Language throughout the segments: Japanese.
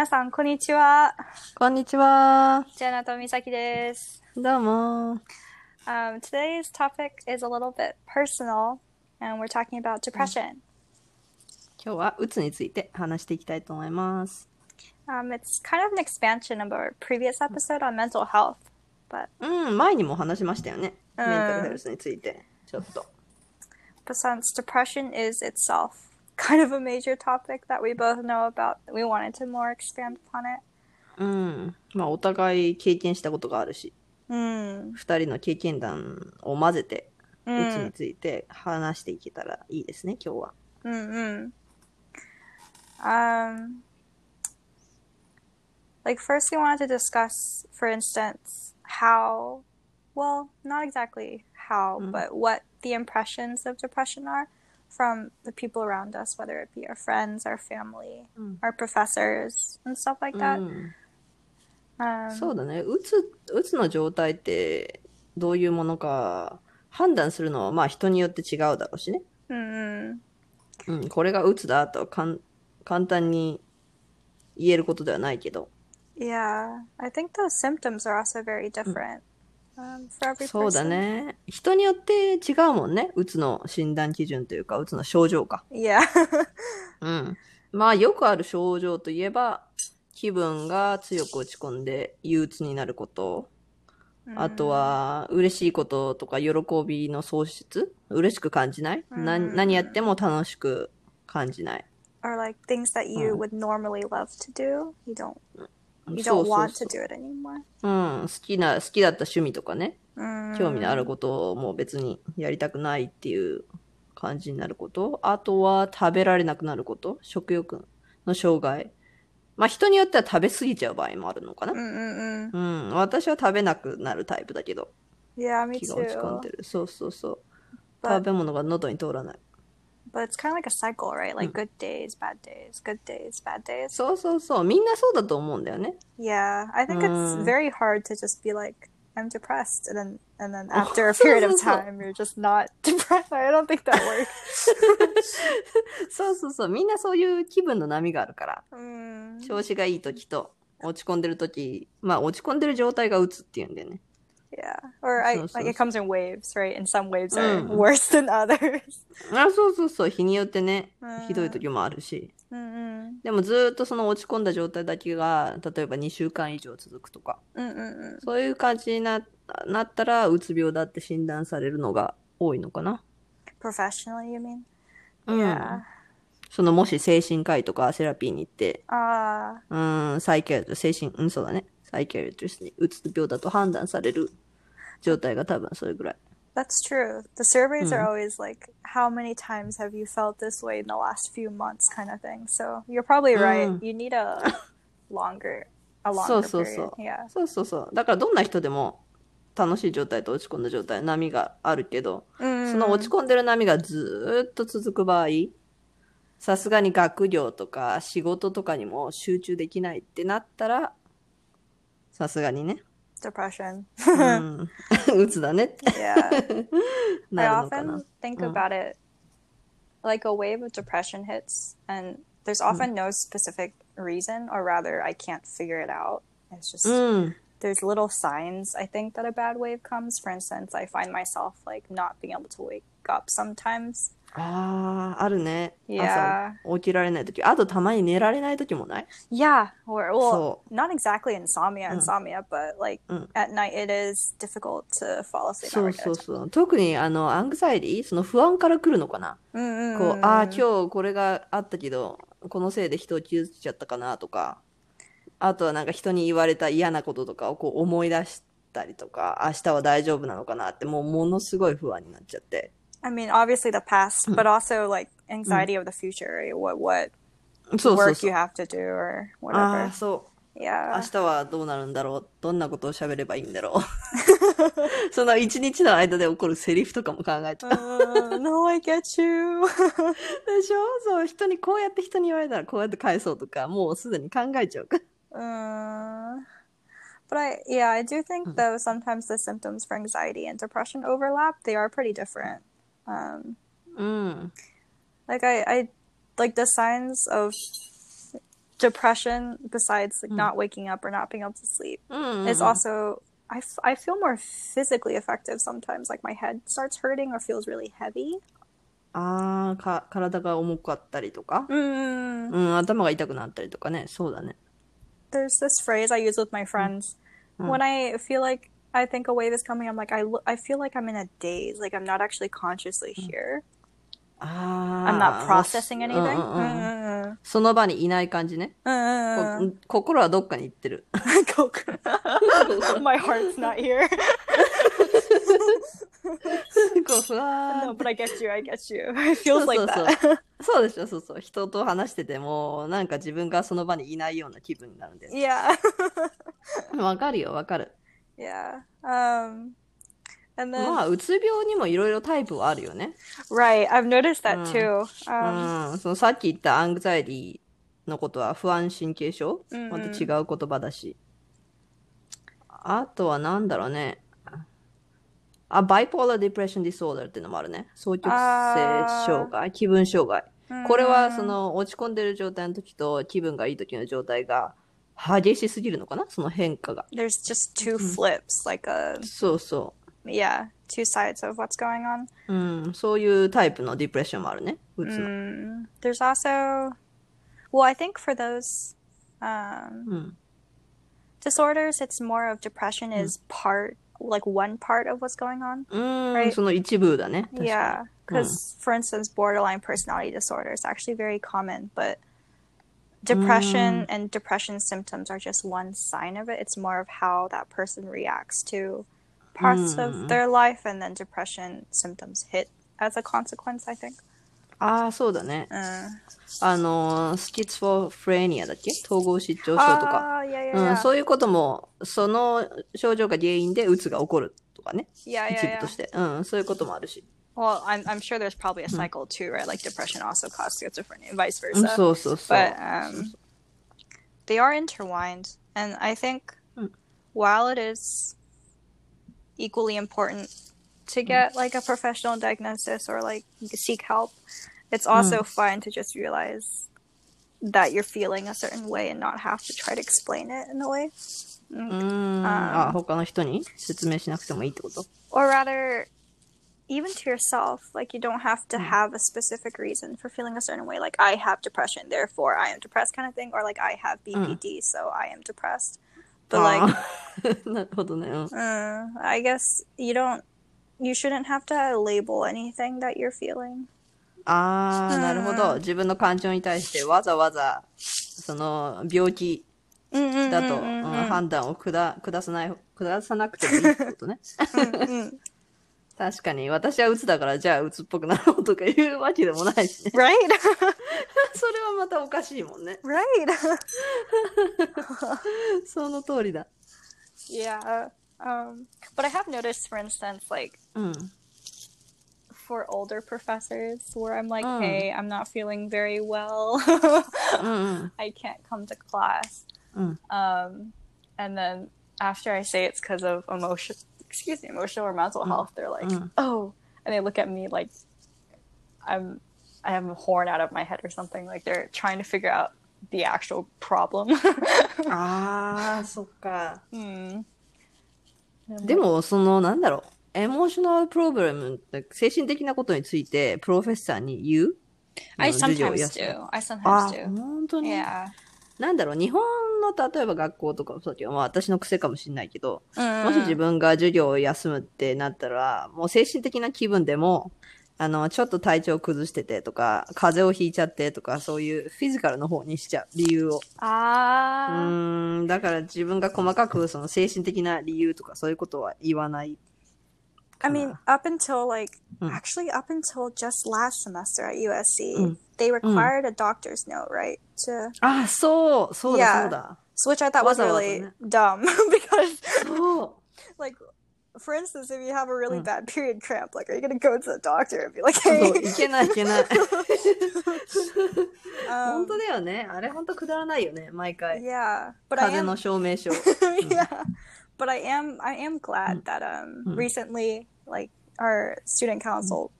皆さん、こんにちは。こんにちは。ジャナとミサキです。どうも。Um, today's topic is a little bit personal, and we're talking about depression. 今日はうつについて話していきたいと思います。Um, it's kind of an expansion of our previous episode on mental health, but, うん、前にも話しましたよね。うんメンタルヘルスについて。ちょっと。but since depression is itself kind of a major topic that we both know about, we wanted to more expand upon it. うん。まあ、お互い経験したことがあるし、Mm. 二人の経験談を混ぜて、うつ Mm. について話していけたらいいですね、今日は。Mm-hmm. Um, like first, we wanted to discuss, for instance, how, well, not exactly how, Mm. but what the impressions of depression are from the people around us, whether it be our friends, our family, Mm. our professors, and stuff like that. うん、Um, そうだね。うつ、うつの状態ってどういうものか判断するのはまあ人によって違うだろうしね。mm, うん、これがうつだとはかん簡単に言えることではないけど。yeah, I think those symptoms are also very different um, そうだ.ね。人によって違うもんね。うつの診断基準というか、うつの症状か。Yeah. うん。まあよくある症状といえば、気分が強く落ち込んで憂鬱になること。あとは、嬉しいこととか喜びの喪失嬉しく感じない、何やっても楽しく感じない。or like things that you Mm. would normally love to do, you don't you don't want そ to う do it anymore. うん。好きな、好きだった趣味とかね。Mm. 興味のあることをもう別にやりたくないっていう感じになること。あとは食べられなくなること。食欲の障害。まあ人によっては食べ過ぎちゃう場合もあるのかな。Mm-mm-mm. うん。私は食べなくなるタイプだけど、Yeah, me 気が落ち込ん too. でる。そうそうそう。But- 食べ物が喉に通らない。But it's kind of like a cycle, right? Like good days, bad days, good days, bad days. そうそうそう。みんなそうだと思うんだよね。Yeah, I think it's Mm. very hard to just be like, I'm depressed, and then and then after a period of time, you're just not depressed. I don't think that works. そうそうそう。みんなそういう気分の波があるから。mm. 調子がいい時と落ち込んでる時。まあ落ち込んでる状態がうつっていうんだよね。Yeah, or I So, so, like it comes in waves, right? And some waves are Mm. worse than others. あ、そうそうそう。日によってねうん、ひどい時もあるし。Mm-mm. でもずーっとその落ち込んだ状態だけが、例えば2週間以上続くとか、Mm-mm-mm. そういう感じにななったら、うつ病だって診断されるのが多いのかな。Professionally, you mean? うん Yeah. そのもし精神科医とかセラピーに行って、Uh, うん、サイケアト、精神、うん、そうだね。サイケアトリストにうつ病だと判断される状態が多分それぐらい。that's true. The surveys are Mm. always like, how many times have you felt this way in the last few months, kind of thing. So you're probably right. Mm. You need a longer, a longer so, period. so. Yeah. そうそうそう。だからどんな人でも楽しい状態と落ち込んだ状態、波があるけど、その落ち込んでる波がずーっと続く場合、さすがに学業とか仕事とかにも集中できないってなったら、さすがにね、 Depression. うん、うつだねって yeah. I なるのかな often。think Mm. about it like a wave of depression hits, and there's often no specific reason, or rather, I can't figure it out. It's just うん。 there's little signs I think that a bad wave comes. For instance, I find myself like not being able to wake up sometimes. ああ、あるね。Yeah. 朝起きられないとき。あとたまに寝られないときもない？Yeah, or well, not exactly insomnia, insomnia, but like Mm. at night it is difficult to fall asleep. そうそうそう。特にあの、アングザイティその不安から来るのかな？こう.ああ、今日これがあったけど、このせいで人を傷つけちゃったかなとか、あとはなんか人に言われた嫌なこととかをこう思い出したりとか、明日は大丈夫なのかなって、もうものすごい不安になっちゃって。I mean, obviously the past, but also like anxiety of the future, right? What what そうそう work そう you。have to do or あ whatever. あ、そう。明 Yeah. 日はどうなるんだろうどんなことを喋ればいいんだろうその一日の間で起こるセリフとかも考えてた。 Uh, no, I get you. でしょそう、人にこうやって人に言われたらこうやって返そうとか、もうすでに考えちゃうから。 uh, but I yeah, I do think though sometimes the symptoms for anxiety and depression overlap. They are pretty different. Um, うん。 like I, I like the signs of depression, besides like not waking up or not being able to sleep, うんうんうん is also I, f- I feel more physically effective sometimes. Like my head starts hurting or feels really heavy. ああ、か、体が重かったりとか、 Mm. うん、頭が痛くなったりとかね。そうだね。 There's this phrase I use with my friends when I feel like I think a wave is coming. I'm like I lo- I feel like I'm in a daze. Like I'm not actually consciously here. あ I'm あ。not processing anything. うんうんうん Mm. その場にいない感じね。Mm. こ心はどっかに行ってる。my heart's not here. こうふわー no, っ but I get you. I get you. It feels そうでしょ、そうそう。人と話してても、なんか自分がその場にいないような気分になるんです。yeah. わかるよ、わかる。Yeah. Um. And then まあ、うつ病にもいろいろタイプはあるよね。right, I've noticed that Mm. too. う Um. ん。そのさっき言ったアングザイティのことは不安神経症？うんうんまた違う言葉だし。あとはなんだろうね。あ、バイポーラーディプレッションディソーダーっていうのもあるね。双極性障害、気分障害。これはその落ち込んでる状態の時と気分がいい時の状態が激しすぎるのかなその変化が。 there's just 2 flips, like a そうそ yeah, two sides of what's going on. う。うん。そういうタイプのディプレッションもあるね。うつの。 Mm, there's also, well, I think for those um, うん。 disorders, it's more of depression is part, like one part of what's going on. うん、 Right. その一部だね。確かに Yeah, because for instance, borderline personality disorder is actually very common, but depression and depression symptoms are just one sign of it. It's more of how that person reacts to parts of their life, and then depression symptoms hit as a consequence. I think. ああ、そうだね。 Uh, あのー、スキツフォフレニアだっけ統合失調症とか。 ah, yeah, yeah, うん yeah. そういうことも、その症状が原因でうつが起こるとかね。 yeah, 一 yeah, 部と yeah. して。うん、そういうこともあるし。 Well, I'm I'm sure there's probably a cycle too, right? Like depression also causes schizophrenia, and vice うん versa. そうそうそう。 but um, they are intertwined, and I think Mm. while it is equally important to get like a professional diagnosis or like seek help, it's also fine to just realize that you're feeling a certain way and not have to try to explain it in a way, うーん。あ、他の人に説明しなくてもいいってこと or rather. Even to yourself, like you don't have to have a specific reason for feeling a certain way, like I have depression, therefore I am depressed, kind of thing, or like I have BPD, so I am depressed. But like, あーなるほどね。うん。 Uh, I guess you don't. You shouldn't have to label anything that you're feeling. ああ、うんなるほど。自分の感情に対してわざわざ、その、病気だと、うん判断を下下さない、下さなくてもいいってことね。 確かに、私は鬱だから、じゃあ鬱っぽくなろうとか言うわけでもないしね。 Right? それはまたおかしいもんね。 right. その通りだ。 yeah. Um, but I have noticed, for instance, like うん。 for older professors, where I'm like, Mm. hey, I'm not feeling very well. うんうん。 I can't come to class. Mm. Um, and then after I say it's because of emotion, excuse me, emotional or mental health, they're like, Mm. oh, and they look at me like I'm, I have a horn out of my head or something. Like they're trying to figure out the actual problem. ああ、そっか。hmm. でも、その、なんだろう。エモーショナルプロブレムって、精神的なことについて、プロフェッサーに言う I sometimes do. I あ sometimes、do. 本当に Yeah. なんだろう、日本の例えば学校とかもそうだけど、まあ私の癖かもしれないけど、Mm. もし自分が授業を休むってなったら、もう精神的な気分でも、あの、ちょっと体調崩しててとか、風邪をひいちゃってとか、そういうフィジカルの方にしちゃう、理由を。う Ah. ーん、だから自分が細かくその精神的な理由とかそういうことは言わない。I mean, up until like Mm. actually up until just last semester at USC, Mm. they required a doctor's note, right? To あ、そう、そうだ、 Yeah. そうだ。 so which I thought was Wada wada, really ne? dumb because そう。 like for instance, if you have a really Mm. bad period cramp, like are you gonna go to the doctor and be like, そう hey, いけないいけない。 um, 本当だよね。あれ本当くだらないよね、毎回。 yeah, but I 風 am の証明書。 yeah, but I am I am glad mm. that um mm. recently like our student council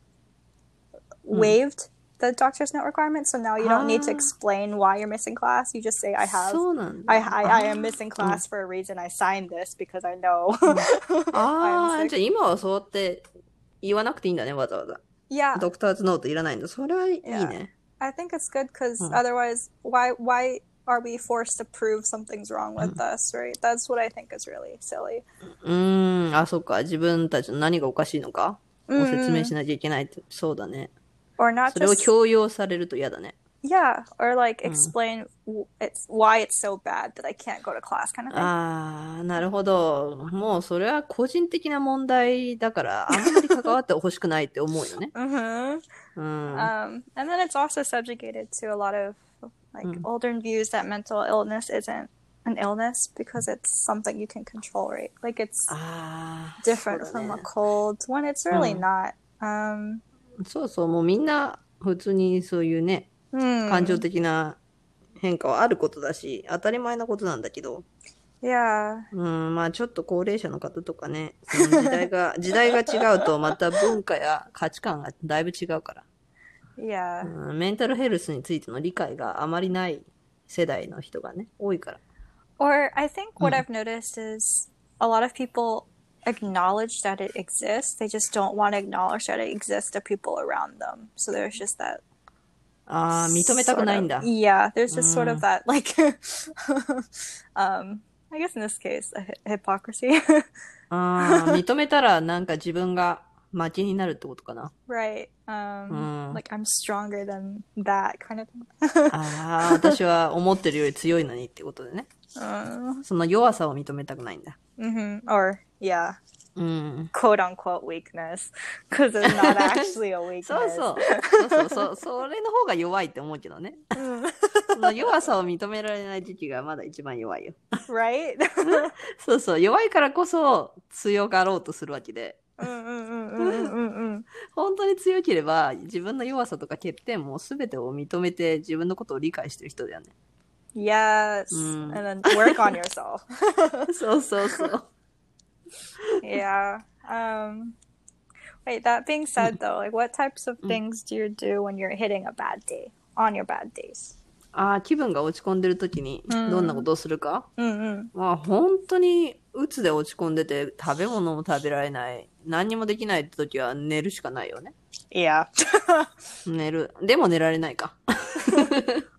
mm. waived the doctor's note requirement, so now you don't need to ah. explain why you're missing class. You just say I have I, I, I am missing mm. class for a reason. I signed this because I know. Mm. ah, じゃ今はそうって言わなくていいんだねわざわざ。Yeah. Doctor's note Yeah. I think it's good because otherwise, why why are we forced to prove something's wrong with Mm. us, right? That's what I think is really silly. うーん、あ、そっか。自分たちの何がおかしいのかを説明しなきゃいけないって。そうだね。 Or not それを just 強要されると嫌だね。 Yeah, or like Mm. explain w- it's why it's so bad that I can't go to class, kind of thing. ああ、なるほど。もうそれは個人的な問題だから、あんまり関わってほしくないって思うよね。 mm-hmm. うん。 Um, and then it's also subjugated to a lot of like Mm. older views that mental illness isn't an illness because it's something you can control, right? Like it's ああ、different from ね a cold when it's really Mm. not. Um, そうそう、もうみんな普通にそういうね、hmm, 感情的な変化はあることだし、当たり前なことなんだけど、yeah, うん、まあちょっと高齢者の方とかね、時代が、時代が違うとまた文化や価値観がだいぶ違うから、yeah. うん、メンタルヘルスについての理解があまりない世代の人がね、多いから。Or I think what Mm. I've noticed is a lot of people acknowledge that it exists. They just don't want to acknowledge that it exists to people around them. So there's just that ああ、認めたくないんだ sort。of- yeah, there's just sort of that like um I guess in this case a hy- hypocrisy. ああ、認めたらなんか自分が負けになるってことかな。right. Um Mm. like I'm stronger than that kind of thing. ああ、私は思ってるより強いのにってことでね。uh, その弱さを認めたくないんだ。hmm Or yeah, うん。quote unquote weakness because it's not actually a weakness. そうそう。そうそうそれの方が弱いって思うけどね。Mm. その弱さを認められない時期がまだ一番弱いよ。right? そうそう。弱いからこそ強がろうとするわけで。本当に強ければ自分の弱さとか欠点も全てを認めて自分のことを理解してる人だよね。Yes. Mm. And then work on yourself. そうそうそう。yeah. Um wait, that being said though, like what types of things do you do when you're hitting a bad day? On your bad days? ああ、気分が落ち込んでる時にどんなことをするか、Mm-mm. まあ本当に鬱で落ち込んでて食べ物も食べられない。何にもできないって時は寝るしかないよね。Yeah. 寝る。でも寝られないか。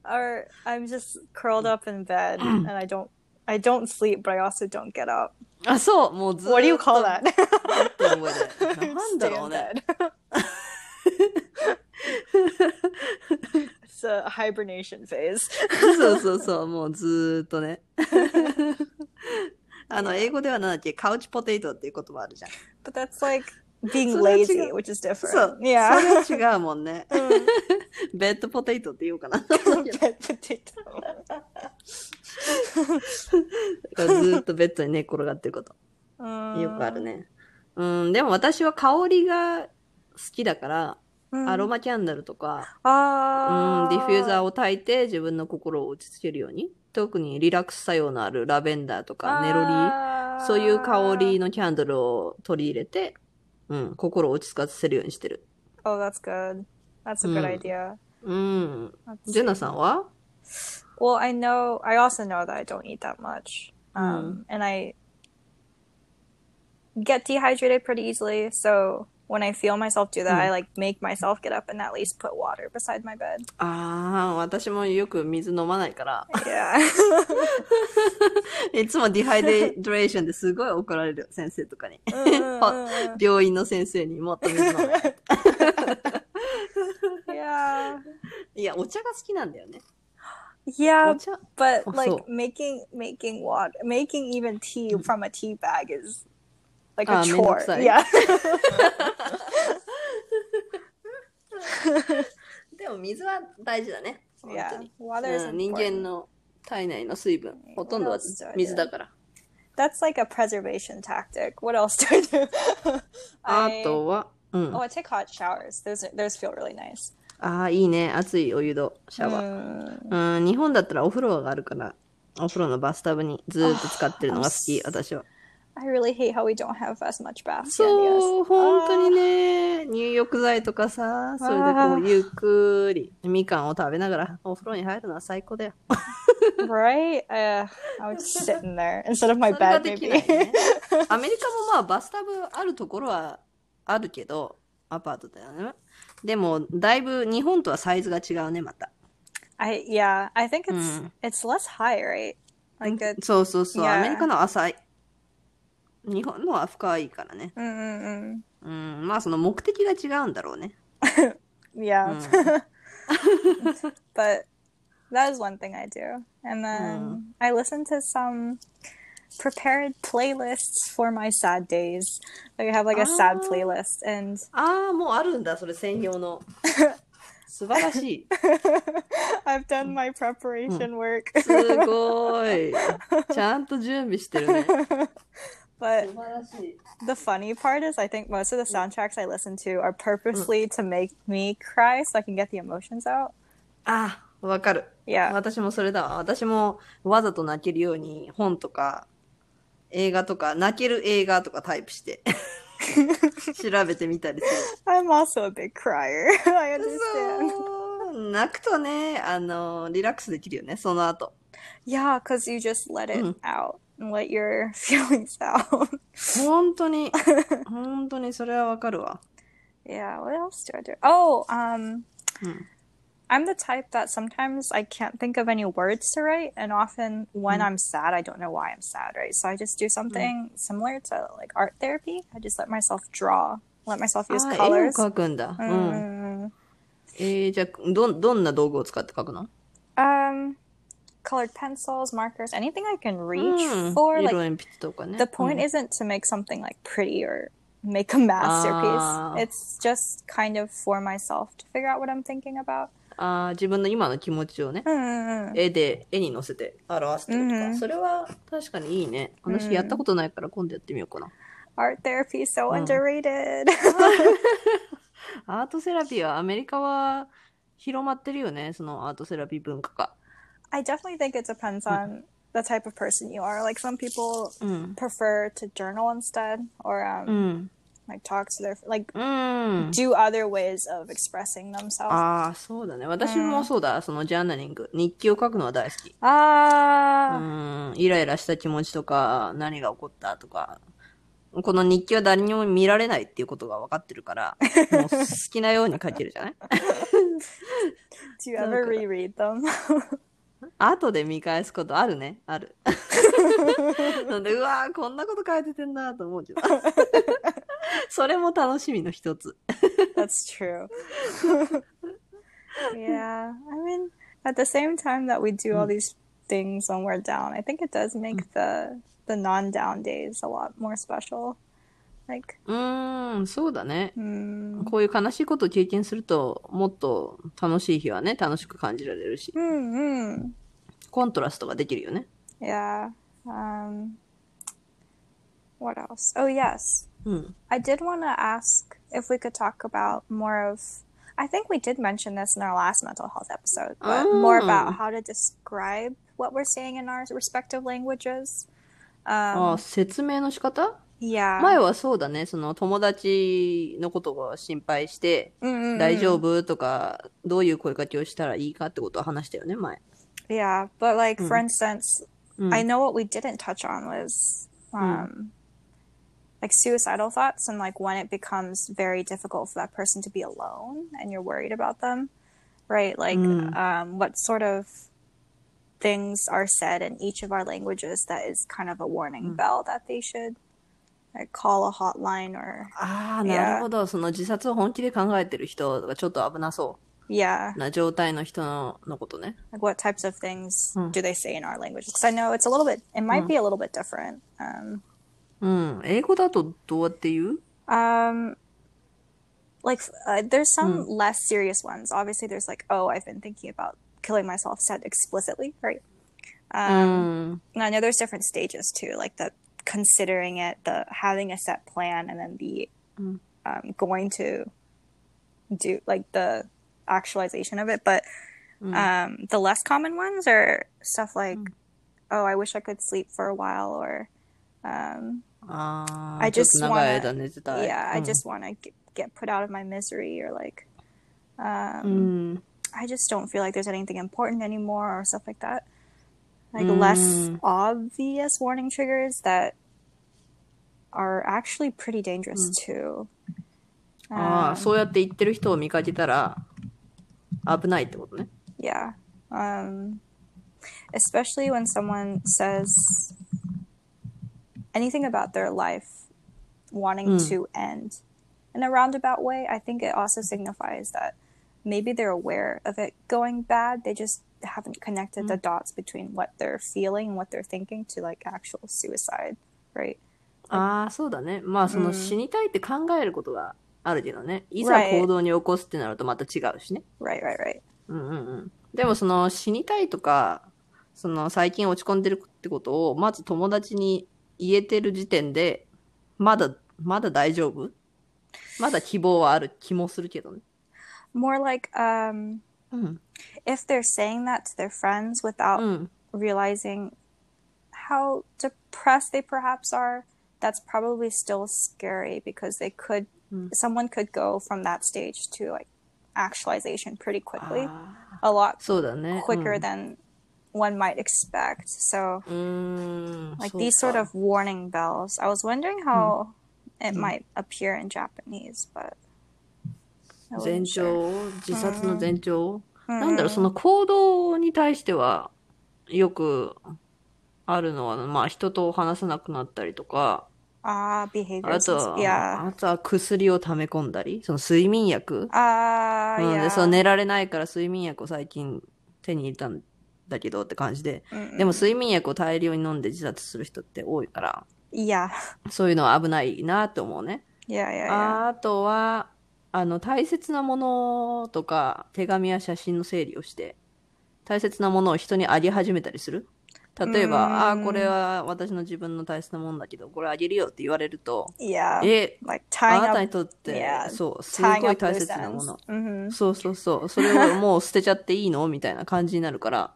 or I'm just curled up in bed and I don't I don't sleep but I also don't get up. あ、そう。もうずーっと。What do you call that? なんだろうね。it's a hibernation phase. そうそうそう。もうずーっとね。あの、英語ではなんだっけ、カウチポテイトっていう言葉あるじゃん。But that's like being lazy, which is different. そう。Yeah. それは違うもんね。ベッドポテイトって言おうかな。Bed potato. ずーっとベッドに寝転がってること。よくあるね。うん、でも私は香りが好きだから、アロマキャンドルとか、うん、ディフューザーを焚いて自分の心を落ち着けるように、特にリラックス作用のあるラベンダーとかネロリー、そういう香りのキャンドルを取り入れて、うん、心を落ち着かせるようにしてる。Oh, that's good. That's a good idea. うん。ジェナさんは ?Well, I know, I also know that I don't eat that much.、Um, うん、and I get dehydrated pretty easily, so when I feel myself do that, I like make myself get up and at least put water beside my bed. ああ、私もよく水飲まないから、 Yeah. いつもディハイデレーションですごい怒られる先生とかに。 Mm, 病院の先生にもっと水飲め。 yeah. いや、お茶が好きなんだよね。 Yeah, お茶 but Oh, like so- making making water, making even tea from a tea bag is like a Ah, chore. Yeah. でも水は大事だね。yeah. に。Water is うん、人.間の体内の水分、ほとんどは?水だから。That's like a preservation tactic. What else do I do? あとは、うん。oh, I take hot showers. Those those feel really nice. ああ、いいね。熱いお湯とシャワー。うん、日本だったらお風呂があるから、お風呂のバスタブにずーっと使ってるのが好き、私は。I really hate how we don't have as much baths. そう.本当にね、ニュー浴剤とかさ、それでこう、ゆっくり、みかんを食べながらお風呂に入るのは最高だよ。right? Uh, I would sit in there instead of my bed, maybe. ね。アメリカもまあ、バスタブあるところはあるけど、アパートだよね。でも、だいぶ日本とはサイズが違うね、また。I yeah, I think it's Mm. it's less high, right? Like it. そうそうそう、Yeah. アメリカのは浅い。日本のは深いからね。Mm-mm-mm. うん、まあその目的が違うんだろうね。Yeah, Mm. but that is one thing I do, and then I listen to some prepared playlists for my sad days. Like I have like a sad Ah. playlist, and ああ、もうあるんだ、それ専用の。素晴らしい。I've done my preparation work. すごい。ちゃんと準備してるね。but。The funny part is, I think most of the soundtracks I listen to are purposely to make me cry so I can get the emotions out. ああ、わかる。Yeah. 私もそれだわ。私もわざと泣けるように本とか映画とか泣ける映画とかタイプして調べてみたりす I'm also a big crier. I る。understand. 泣くとね、あの、リラックスできるよね、その後。Yeah, because you just let it Mm. out and let your feelings out. 本当に、本当にそれはわかるわ。 yeah, what else do I do? Oh, um, Mm. I'm the type that sometimes I can't think of any words to write, and often when Mm. I'm sad, I don't know why I'm sad, right? So I just do something similar to like art therapy. I just let myself draw, let myself あ use ー絵を colors. 描くんだ。うん。 Mm. えー、じゃあ、ど、どんな道具を使って描くの Um, colored pencils, markers, anything I can reach うん。for. 色 Like the point うん isn't to make something like pretty or make a masterpiece. Ah. It's just kind of for myself to figure out what I'm thinking about. あー自分の今の気持ちをね、Mm. 絵で、絵に乗せて表すってことか。うんそれは確かにいいね。私やったことないから今度やってみようかな。Art therapy so Mm. underrated. アートセラピーはアメリカは広まってるよね、そのアートセラピー文化が。I definitely think it depends on the type of person you are. Like some people うん。prefer to journal instead or um, うん。like talk to their like うん。do other ways of expressing themselves. ああ、そうだね。私もそうだ。そのジャーナリング。日記を書くのは大好き。う Ah. ん。イライラした気持ちとか、何が起こったとか。この日記は誰にも見られないっていうことが分かってるから、もう好きなように書けるじゃない Do you ever reread them? 後で見返すことあるね。ある。なんで、うわーこんなこと書いててんなと思うけど。それも楽しみの一つ。That's true. yeah. I mean, at the same time that we do all these things when we're down, I think it does make the the non-down days a lot more special. Like, うーん、そうだね。mm, こういう悲しいことを経験すると、もっと楽しい日はね、楽しく感じられるし、mm, mm. コントラストができるよね。yeah. Um, what else? Oh yes, うん。I did want to ask if we could talk about more of. I think we did mention this in our last mental health episode, but more about Oh. how to describe what we're saying in our respective languages. あ Um, あ、説明の仕方yeah. 前はそうだね、その友達のことを心配して、 Mm-mm-mm. 大丈夫とか、どういう声かけをしたらいいかってことを話したよね、前。 Yeah, but like for Mm. instance, うん。 I know what we didn't touch on was um like suicidal thoughts and like when it becomes very difficult for that person to be alone and you're worried about them, right? Like Mm. um what sort of things are said in each of our languages that is kind of a warning bell that they should like call a hotline or ああ、 Yeah. なるほど。その自殺を本気で考えてる人がちょっと危なそ yeah, うな状態の人ののことね。 like what types of things Mm. do they say in our languages? Because I know it's a little bit it might be a little bit different. Um うん。英語だとどうやって言う Um, like uh, there's some less serious ones. Obviously, there's like, oh, I've been thinking about killing myself, said explicitly, right? う Um, ん。 and I know there's different stages too, like the considering it, the having a set plan, and then the mm. um, going to do like the actualization of it. But mm. um, the less common ones are stuff like, mm. oh, I wish I could sleep for a while, or um, uh, I just want to, yeah, I just want to get put out of my misery, or like, um, I just don't feel like there's anything important anymore, or stuff like that Like Mm. less obvious warning triggers that are actually pretty dangerous too. ああ、 Um, そうやって言ってる人を見かけたら、危ないってことね。 Yeah. Um, especially when someone says anything about their life wanting Mm. to end in a roundabout way, I think it also signifies that maybe they're aware of it going bad. They just haven't connected the dots between what they're feeling and what they're thinking to like actual suicide, right? ああ、そうだね。まあ、そうんの死にたいって考えることがあるけどね。いざ.行動に起こすってなるとまた違うしね。Right, right, right. うんうんうん。でもその死にたいとか、その最近落ち込んでるってことを、まず友達に言えてる時点で、まだ、まだ大丈夫まだ希望はある気もするけどね。More like um, うん。if they're saying that to their friends without うん。 realizing how depressed they perhaps are, that's probably still scary because they could, someone could go from that stage to like actualization pretty quickly, あ a lot そうだね。 quicker うん than one might expect. So, うーん。 like そう these か sort of warning bells, I was wondering how it might appear in Japanese, but I 前 wasn't sure. 兆自殺の前兆、うん なんだろう、その行動に対しては、よくあるのは、まあ人と話さなくなったりとか、Ah, あ behaviors. とは.あとは薬を溜め込んだり、その睡眠薬 Ah, うん、そう寝られないから睡眠薬を最近手に入れたんだけどって感じで、うんでも睡眠薬を大量に飲んで自殺する人って多いから、Yeah. そういうのは危ないなって思うね。Yeah, yeah, yeah. あとは、あの、大切なものとか、手紙や写真の整理をして、大切なものを人にあげ始めたりする。例えば、うんああ、これは私の自分の大切なものだけど、これあげるよって言われると、Yeah. え、like あなたにとって、yeah, そう、すごい大切なも.の。hmm そうそうそう。それをもう捨てちゃっていいのみたいな感じになるから、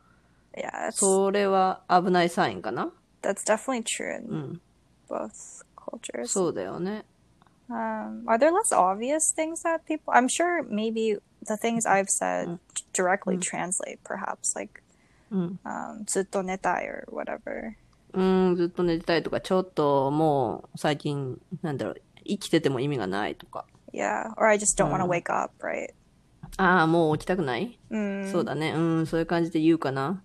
Yeah, それは危ないサインかな that's definitely true in うん。both cultures. そうだよね。Um, are there less obvious things that people? I'm sure maybe the things I've said directly translate, perhaps like うん。um, ずっと寝たい or whatever. うん、ずっと寝てたいとか、ちょっともう最近、なんだろう、生きてても意味がないとか。Yeah, or I just don't want to wake up, right? ああ、もう起きたくない、Mm. そうだね。うん、そういう感じで言うかな。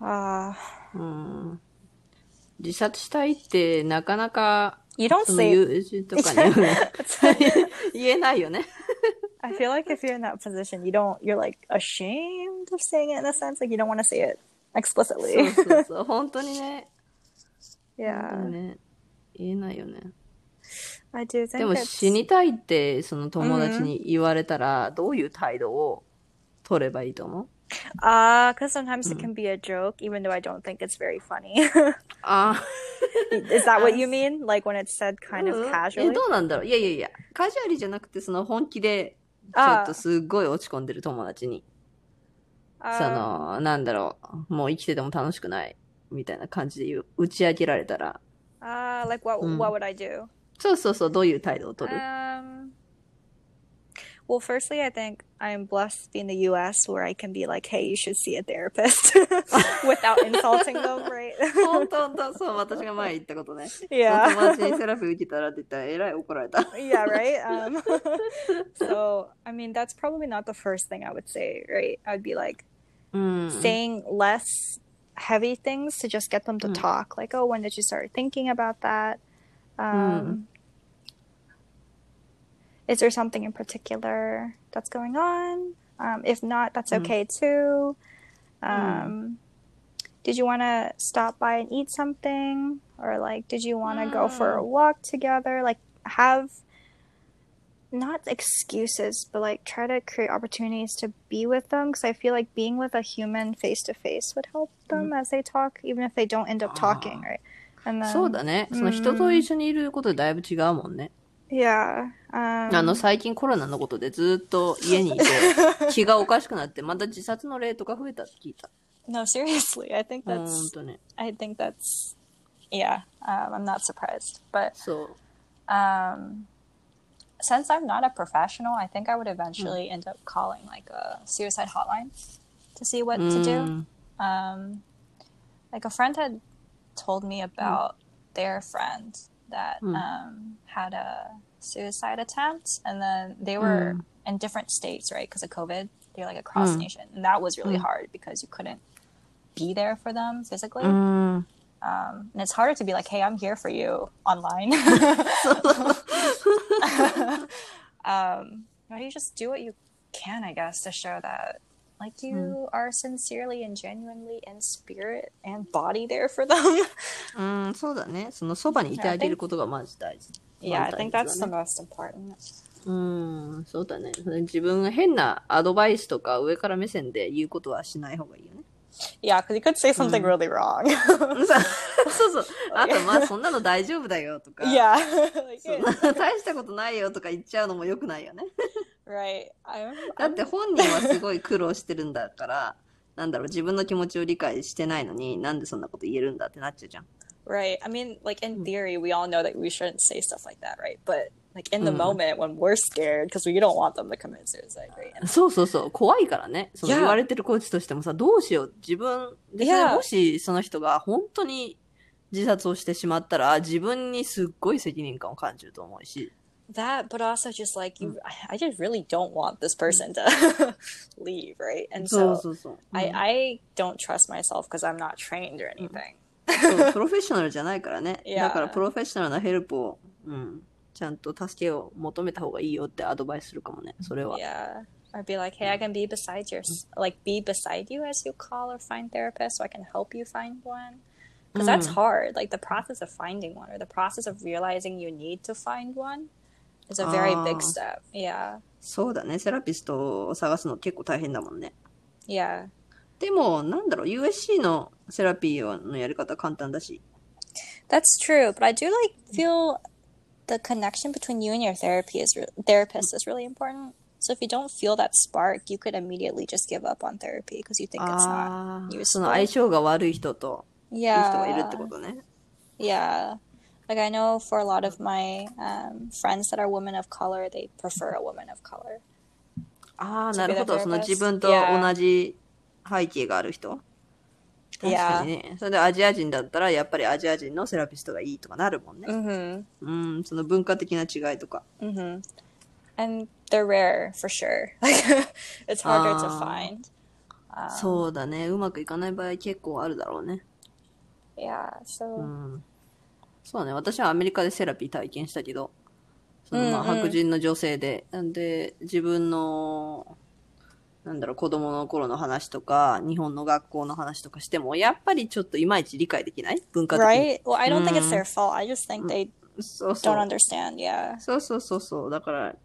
Uh, うん。自殺したいってなかなか、you don't その say. 友人とかに言えないよね。I feel like if you're in that position, you don't. You're like ashamed of saying it in a sense, like you don't want to say it そう explicitly. そうそう。本当にね。本当 yeah, にね。言えないよね。I do でも it's. 死にたいって、その友達に言われたら、どういう態度を取ればいいと思う Ah, because sometimes it can be a joke, even though I don't think it's very funny. ああ。Is that what you mean? Like when it's said kind う of んえ、casually? どうなんだろういやいやいや、カジュアルじゃなくて、その本気で、ちょっとすっごい落ち込んでる友達に、そ Um, の、なんだろう、もう生きてても楽しくない、みたいな感じで言う打ち上げられたら、uh, like what? Mm. What would I do? そうそうそう、どういう態度を取る Um. Well, firstly, I think I'm blessed to be in the U.S. where I can be like, "Hey, you should see a therapist," without insulting them, right? 本当本当そう、私が前言ったことね。 Yeah. 友達にセラピー受けたらって言ったら、えらい怒られた。 yeah, right. Um, so, I mean, that's probably not the first thing I would say, right? I'd be like うん。 saying less heavy things to just get them to talk, like, "Oh, when did you start thinking about that?" Um, Is there something in particular that's going on? Um, if not, that's okay too. Um, Did you want to stop by and eat something? Or, like, did you want to go for a walk together? Like, have not excuses, but like try to create opportunities to be with them because I feel like being with a human face to face would help them as they talk, even if they don't end up talking, right? And then, そうだね。その人と一緒にいることでだいぶ違うもんね。 yeah. Um, あの、最近コロナのことでずっと家にいて、気がおかしくなって、また自殺の例とか増えたって聞いた。 no, seriously, I think ほん that's とね。 I think that's yeah. Um, I'm not surprised, but そう。 um, since I'm not a professional, I think I would eventually end up calling like a suicide hotline to see what to do. Um, like a friend had told me about their friend that hmm. um, had a suicide attempt, and then they were hmm. in different states, right? Because of COVID, they're like across hmm. nation, and that was really hard because you couldn't be there for them physically. うん。Um, and it's harder to be like, "Hey, I'm here for you" online. um, but you just do what you can, I guess, to show that like you are sincerely and genuinely in spirit and body there for them. うん、そうだね。そのそばにいてあげることがまず大事。yeah, I ま think あ that's 大 the most important. うん、そうだね。自分が変なアドバイスとか上から目線で言うことはしない方がいいよね。Yeah, because you could say something really wrong. そうそう。あと、まあ、そんなの大丈夫だよとか。yeah, 大したことないよとか言っちゃうのも良くないよね。Right. I'm, だって本人はすごい苦労してるんだから、なんだろう、自分の気持ちを理解してないのに、なんでそんなこと言えるんだってなっちゃうじゃん。Right. I mean, like in theory, we all know that we shouldn't say stuff like that, right? But like in the moment when we're scared because we don't want them to commit suicide, right? そうそうそう。怖いからね。その.言われてるコーチとしてもさ、どうしよう。自分で、Yeah. もしその人が本当に自殺をしてしまったら、自分にすっごい責任感を感じると思うし。that, but also just like you, I, I just really don't want this person to leave, right? And そう so そうそう。 I, I don't trust myself because I'm not trained or anything. そうプロフェッショナルじゃないからね。 Yeah. だからプロフェッショナルなヘルプを、うん、ちゃんと助けを求めた方がいいよってアドバイスするかもね。それは。 Yeah. Or be like, hey, I can be beside your, like, be beside you as you call or find therapist, so I can help you find one. Because that's hard. Like the process of finding one or the process of realizing you need to find one is a very big Ah. step. Yeah. そうだね。セラピストを探すの結構大変だもんね。Yeah. でも、なんだろう、USC のセラピーのやり方簡単だし。That's true, but I do like feel the connection between you and your therapy is re- therapist is really important. So if you don't feel that spark, you could immediately just give up on therapy because you think it's not useful. その相性が悪い人といい人がいるって.ことね。Yeah. Like I know for a lot of my um, friends that are women of color, they prefer a woman of color. ああ、なるほど。その?自分と.同じ背景がある人。確かにね。それでアジア人だったら、やっぱりアジア人のセラピストがいいとかなるもんね。Mm-hmm. うん、その文化的な違いとか。Mm-hmm. And they're rare for sure. It's harder to Ah. find. そうだね。うまくいかない場合結構あるだろうね。Yeah. So うん。そうだね。私はアメリカでセラピー体験したけど、そのまあうんうん白人の女性で、なんで自分の、なんだろう、子供の頃の話とか、日本の学校の話とかしても、やっぱりちょっといまいち理解できない？文化的に。right? Well, I don't think it's their fault. I just think they そうそう don't。understand. Yeah. そうそうそうそう。だから、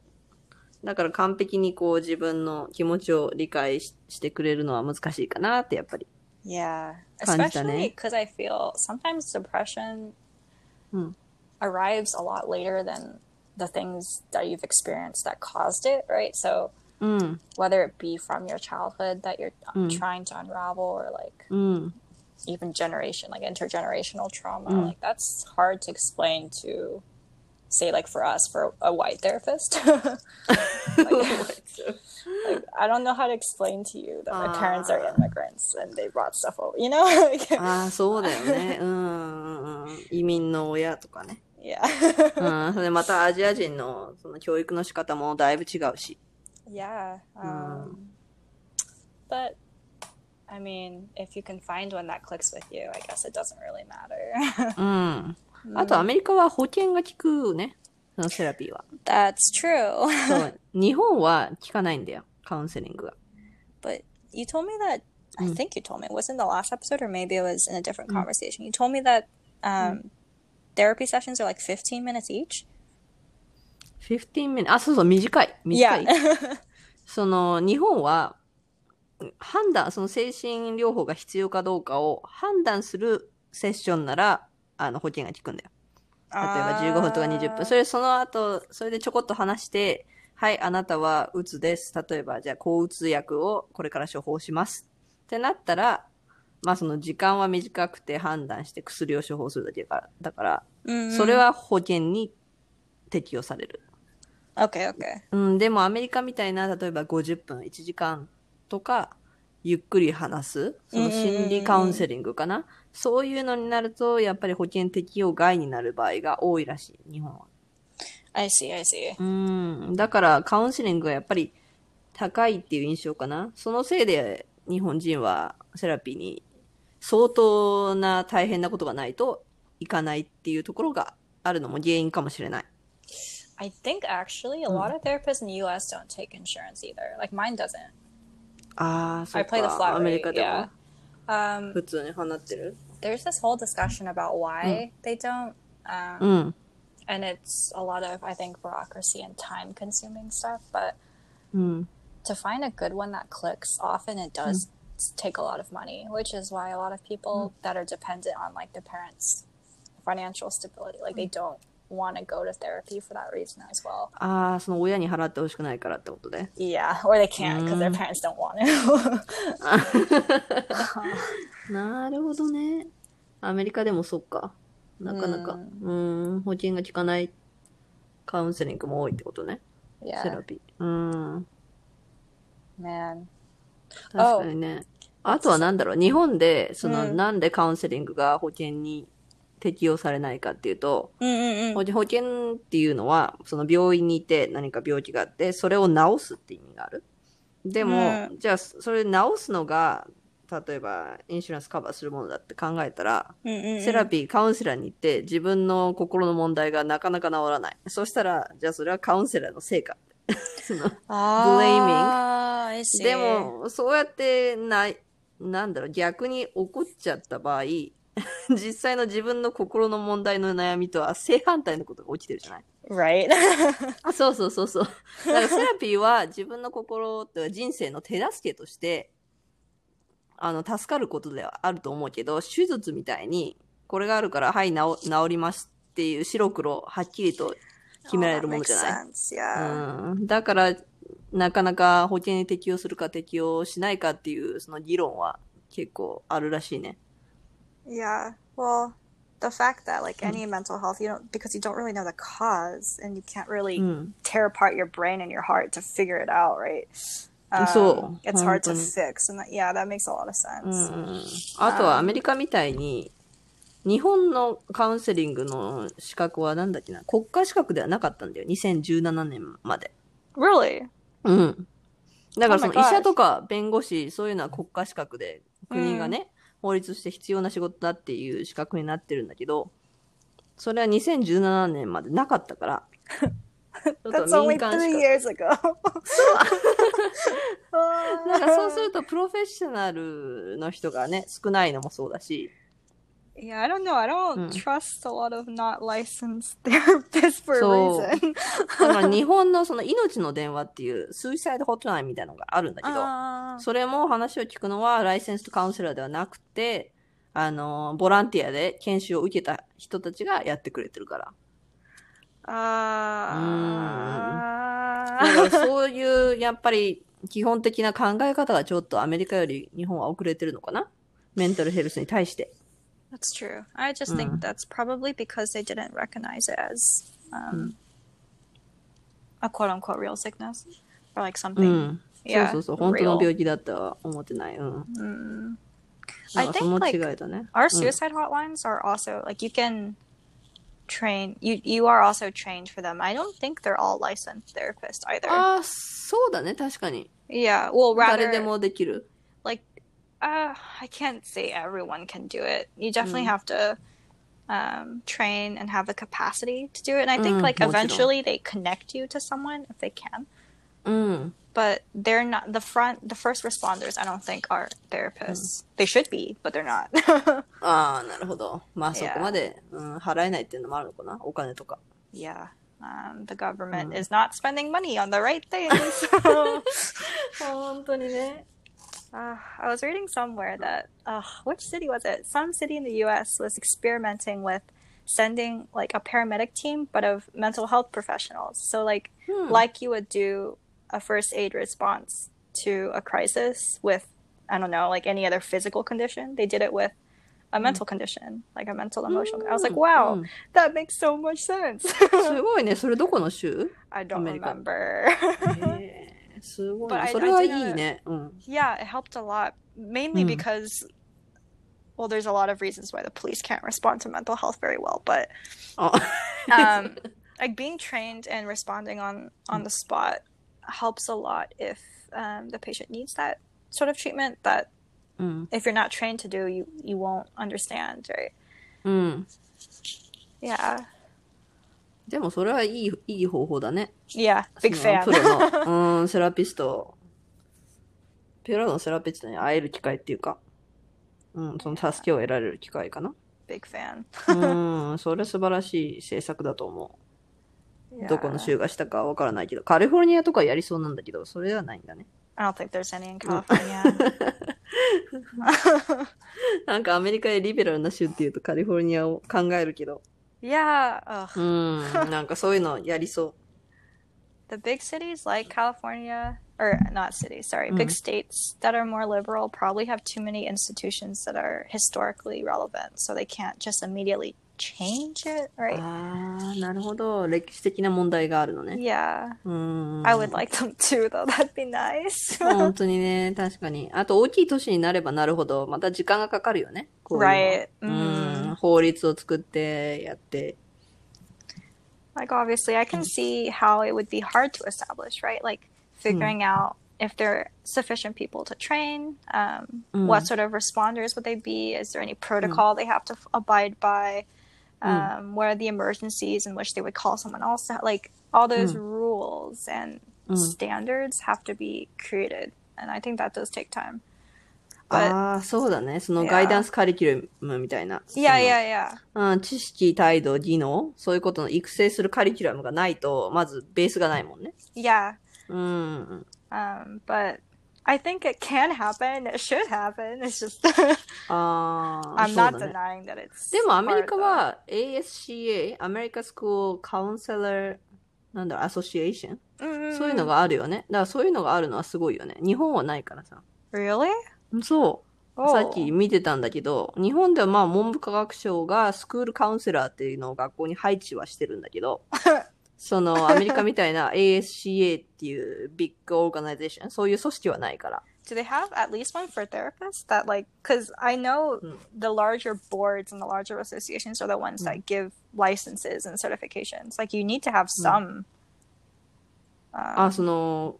だから完璧にこう自分の気持ちを理解ししてくれるのは難しいかなってやっぱり。Yeah. Especially because I feel sometimes depression hmm. arrives a lot later than the things that you've experienced that caused it, right? So mm. whether it be from your childhood that you're mm. trying to unravel or like mm. even generation, like intergenerational trauma, hmm. like that's hard to explain to say like for us for a white therapist like, like, i don't know how to explain to you that my parents are Ah. immigrants and they brought stuff over you know Like, ああ、そうだよね。うんうんうん。移民の親とかね。 yeah うん。それでまたアジア人のその教育の仕方もだいぶ違うし。 yeah um, but i mean if you can find one that clicks with you i guess it doesn't really matter うん。 あとアメリカは保険が効くね。そのセラピーは。that's true そう。日本は効かないんだよ。カウンセリングが。But you told me that I think you told me it was in the last episode, or maybe it was in a different conversation. You told me that um, therapy sessions are like 15 minutes each. 15 minutes。あ、そうそう、短い。短い。その、日本は、判断、その精神療法が必要かどうかを判断するセッションなら、あの、保険が効くんだよ。例えば15分とか20分。それその後、それでちょこっと話して、はい、あなたはうつです。例えば、じゃあ、抗うつ薬をこれから処方します。ってなったら、まあその時間は短くて判断して薬を処方するだけだから、だから、それは保険に適用される。Okay, okay. うん、でもアメリカみたいな、例えば50分、1時間とか、ゆっくり話す、その心理カウンセリングかな？そういうのになると、やっぱり保険適用外になる場合が多いらしい、日本は。I see, I see. うん。だから、カウンセリングがやっぱり高いっていう印象かな。そのせいで、日本人はセラピーに相当な大変なことがないといかないっていうところがあるのも原因かもしれない。I think actually a lot of therapists in the US don't take insurance either. Like mine doesn't. ああ、そ I っ play the か。flat アメリ rate. カでも？Yeah. Um, 普通に放ってる？there's this whole discussion about why they don't. Um, うん。 and it's a lot of, I think, bureaucracy and time consuming stuff. But うん。 to find a good one that clicks, often it does take a lot of money, which is why a lot of people that are dependent on like the parents' financial stability, like they don't want to go to therapy for that reason as well. ああ、その親に払ってほしくないからってことで。 Yeah, or they can't because their parents don't want to. なるほどね。アメリカでもそっか。なかなか。うん、保険が効かないカウンセリングも多いってことね。セラ yeah, ピー。うん。man. 確かにね。あとはなんだろう、日本で、その、うんなんでカウンセリングが保険に適用されないかっていうと、Mm-mm-mm. 保保険っていうのは、その病院にいて何か病気があって、それを治すって意味がある。でも、うじゃあ、それ治すのが、例えば、インシュランスカバーするものだって考えたら、Mm-mm-mm. セラピー、カウンセラーに行って、自分の心の問題がなかなか治らない。そしたら、じゃあそれはカウンセラーのせいか。その Ah, I see. でも、そうやってない、なんだろう、逆に怒っちゃった場合、実際の自分の心の問題の悩みとは正反対のことが起きてるじゃない？Right? あそうそうそうそう。だからセラピーは自分の心と人生の手助けとして、あの、助かることではあると思うけど、手術みたいに、これがあるから、はい、治治りますっていう白黒、はっきりと決められるものじゃない Oh, sense. Yeah. うん。だから、なかなか保険に適用するか適用しないかっていう、その議論は結構あるらしいね。Yeah. Well, the fact that like any mental health, you don't because you don't really know the cause and you can't really うん。tear apart your brain and your heart to figure it out, right? Um, そう。it's hard to fix, and that, yeah, that makes a lot of う sense. んうん。あとはアメリカみたいに、日本のカウンセリングの資格はなんだっけな、国家資格ではなかったんだよ。2017年まで。Really? うん。だからそ Oh の医.者とか弁護士、そういうのは国家資格で、国がね、法律として必要な仕事だっていう資格になってるんだけど、それは2017年までなかったから、That's と only three years ago. だ からそうすると、プロフェッショナルの人がね、少ないのもそうだし、yeah, I don't know. I don't Mm. trust a lot of not licensed therapists for a So- reason. だから日本のその命の電話っていう、スーサイドホットラインみたいなのがあるんだけど、Uh, それも話を聞くのは、ライセンスとカウンセラーではなくて、あの、ボランティアで研修を受けた人たちがやってくれてるから。Uh, だからそういう、やっぱり、基本的な考え方がちょっとアメリカより日本は遅れてるのかなメンタルヘルスに対して。That's true. I just think that's probably because they didn't recognize it as um, a quote unquote real sickness or like う something. ん。そう Yeah, そうそう。本当の.病気だとは思ってない。うん。I think like our suicide hotlines are also like you can train you you are also trained for them. I don't think they're all licensed therapists either. ああ、そうだね。確かに。 yeah, well 誰 rather でもできる。 like uh I can't say everyone can do it. You definitely have to um, train and have the capacity to do it. And I think Mm, like もちろん。 eventually they connect you to someone if they can. うん。 But they're not the front the first responders I don't think are therapists. They should be, but they're not. ああ、なるほど。まあ Yeah. そこまで、うん、払えないっていうのもあるのかな。お金とか。 yeah. Um, the government is not spending money on the right things. 本当にね。 Uh, I was reading somewhere that uh, which city was it? Some city in the U.S. was experimenting with sending like a paramedic team, but of mental health professionals. So like like you would do a first aid response to a crisis with I don't know like any other physical condition. They did it with a mental condition, like a mental emotional. I was like, wow, うん that makes so much sense. すごいね。それどこの州 I don't America. remember. へーすごい But ね。 I- それはい I didn't- いね。うん。 yeah, it helped a lot, mainly Mm. because, well, there's a lot of reasons why the police can't respond to mental health very well, but あ um, like being trained and responding on on the spot helps a lot if um, the patient needs that sort of treatment that うん。 if you're not trained to do you you won't understand right うん。 yeah でもそれはいい、いい方法だね。 yeah big その fan プロの、うん、セラピスト、プロのセラピストに会える機会っていうか、うん、その助けを得られる機会かな。 big fan うん、それ素晴らしい政策だと思う。 どこの州がしたかわからないけど、カリフォルニアとかやりそうなんだけど、それではないんだね。I don't think there's any in California なんかアメリカでリベラルな州っていうとカリフォルニアを考えるけど、yeah ugh. うん、なんかそういうのやりそ the big cities like California or not cities sorry big Mhm. states that are more liberal probably have too many institutions that are historically relevant so they can't just immediately change it う。 right ああ、なるほど。歴史的な問題があるのね。 yeah うん。 I would like them too, though. That'd be nice. 本当にね、確かに。あと大きい都市になればなるほど、また時間がかかるよね。こういうのは Right. うん。法律を作って、やって。 like, obviously, I can see how it would be hard to establish, right? Like, figuring out if there are sufficient people to train, um, Mm. what sort of responders would they be? Is there any protocol they have to f- abide by? Um, What are the emergencies in which they would call someone else? To, like, all those rules and Mm. standards have to be created. And I think that does take time. But ああ、そうだね。その.ガイダンスカリキュラムみたいな。yeah, yeah. そのうん、知識、態度、技能、そういうことの育成するカリキュラムがないと、まずベースがないもんね。Yeah. うん。Um, but I think it can happen. It should happen. It's just ああ、I'm そう not だね。denying that it's. でもアメリカ.は ASCA、アメリカ School Counselor、なんだろう、 Association Mm, そういうのがあるよね。だからそういうのがあるのはすごいよね。日本はないからさ。Really? そう。Oh. さっき見てたんだけど、日本ではまあ文部科学省がスクールカウンセラーっていうのを学校に配置はしてるんだけど、そのアメリカみたいな ASCA っていう big organization、そういう組織はないから。Do they have at least one for therapists that like? Because I know Mm. the larger boards and the larger associations are the ones that give licenses and certifications. Like you need to have some. あ、その、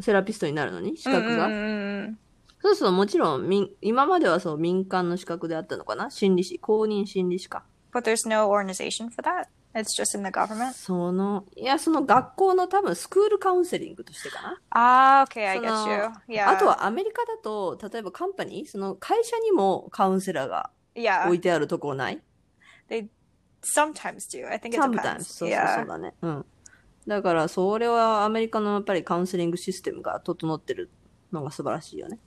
セラピストになるのに資格が、Mm, そうそう、もちろん、民今まではそう民間の資格であったのかな心理師、公認心理師か。but there's no organization for that. It's just in the government? その、いや、その学校の多分スクールカウンセリングとしてかな。Ah, okay, I そ get の you. Yeah. あとはアメリカだと、例えばカンパニー、その会社にもカウンセラーが置いてあるところない？They sometimes do. I think it Sometimes. depends. そうそうそう.だね。うん。だから、それはアメリカのやっぱりカウンセリングシステムが整ってるのが素晴らしいよね。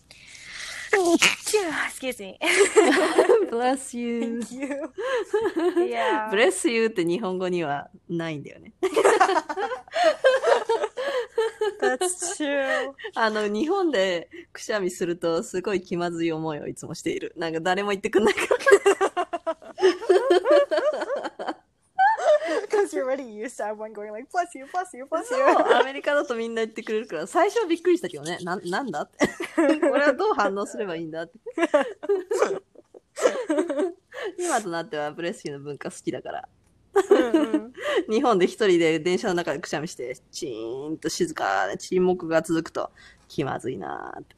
Excuse me. bless you. you. yeah. bless you って日本語にはないんだよね。That's true. あの、日本でくしゃみするとすごい気まずい思いをいつもしている。なんか誰も言ってくんないから。Because you're already used to everyone going like, bless you, bless you, bless そう you. アメリカだとみんな言ってくれるから、最初はびっくりしたけどね。な、なんだって。俺はどう反応すればいいんだって。今となってはブレスキーの文化好きだから。日本で一人で電車の中でくしゃみして、チーンと静かな沈黙が続くと、気まずいなーって。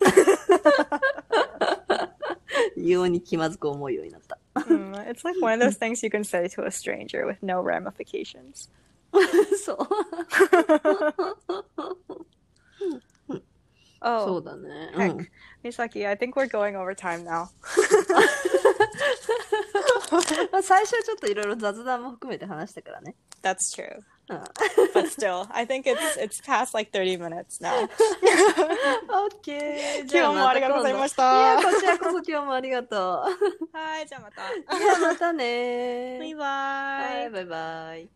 異様に気まずく思うようになった。Mm, it's like one of those things you can say to a stranger with no ramifications. そう。そ Oh, うだね。う heck. ん。Misaki, I think we're going over time now. まあ最初はちょっといろいろ雑談も含めて話したからね。That's true. うん。But still, I think it's it's past like 30 minutes now. オッケー。今日もありがとうございましたいや、こちらこそ今日もありがとう。はい、じゃあまた。いや、またねバイバイ。はい、バイバイ。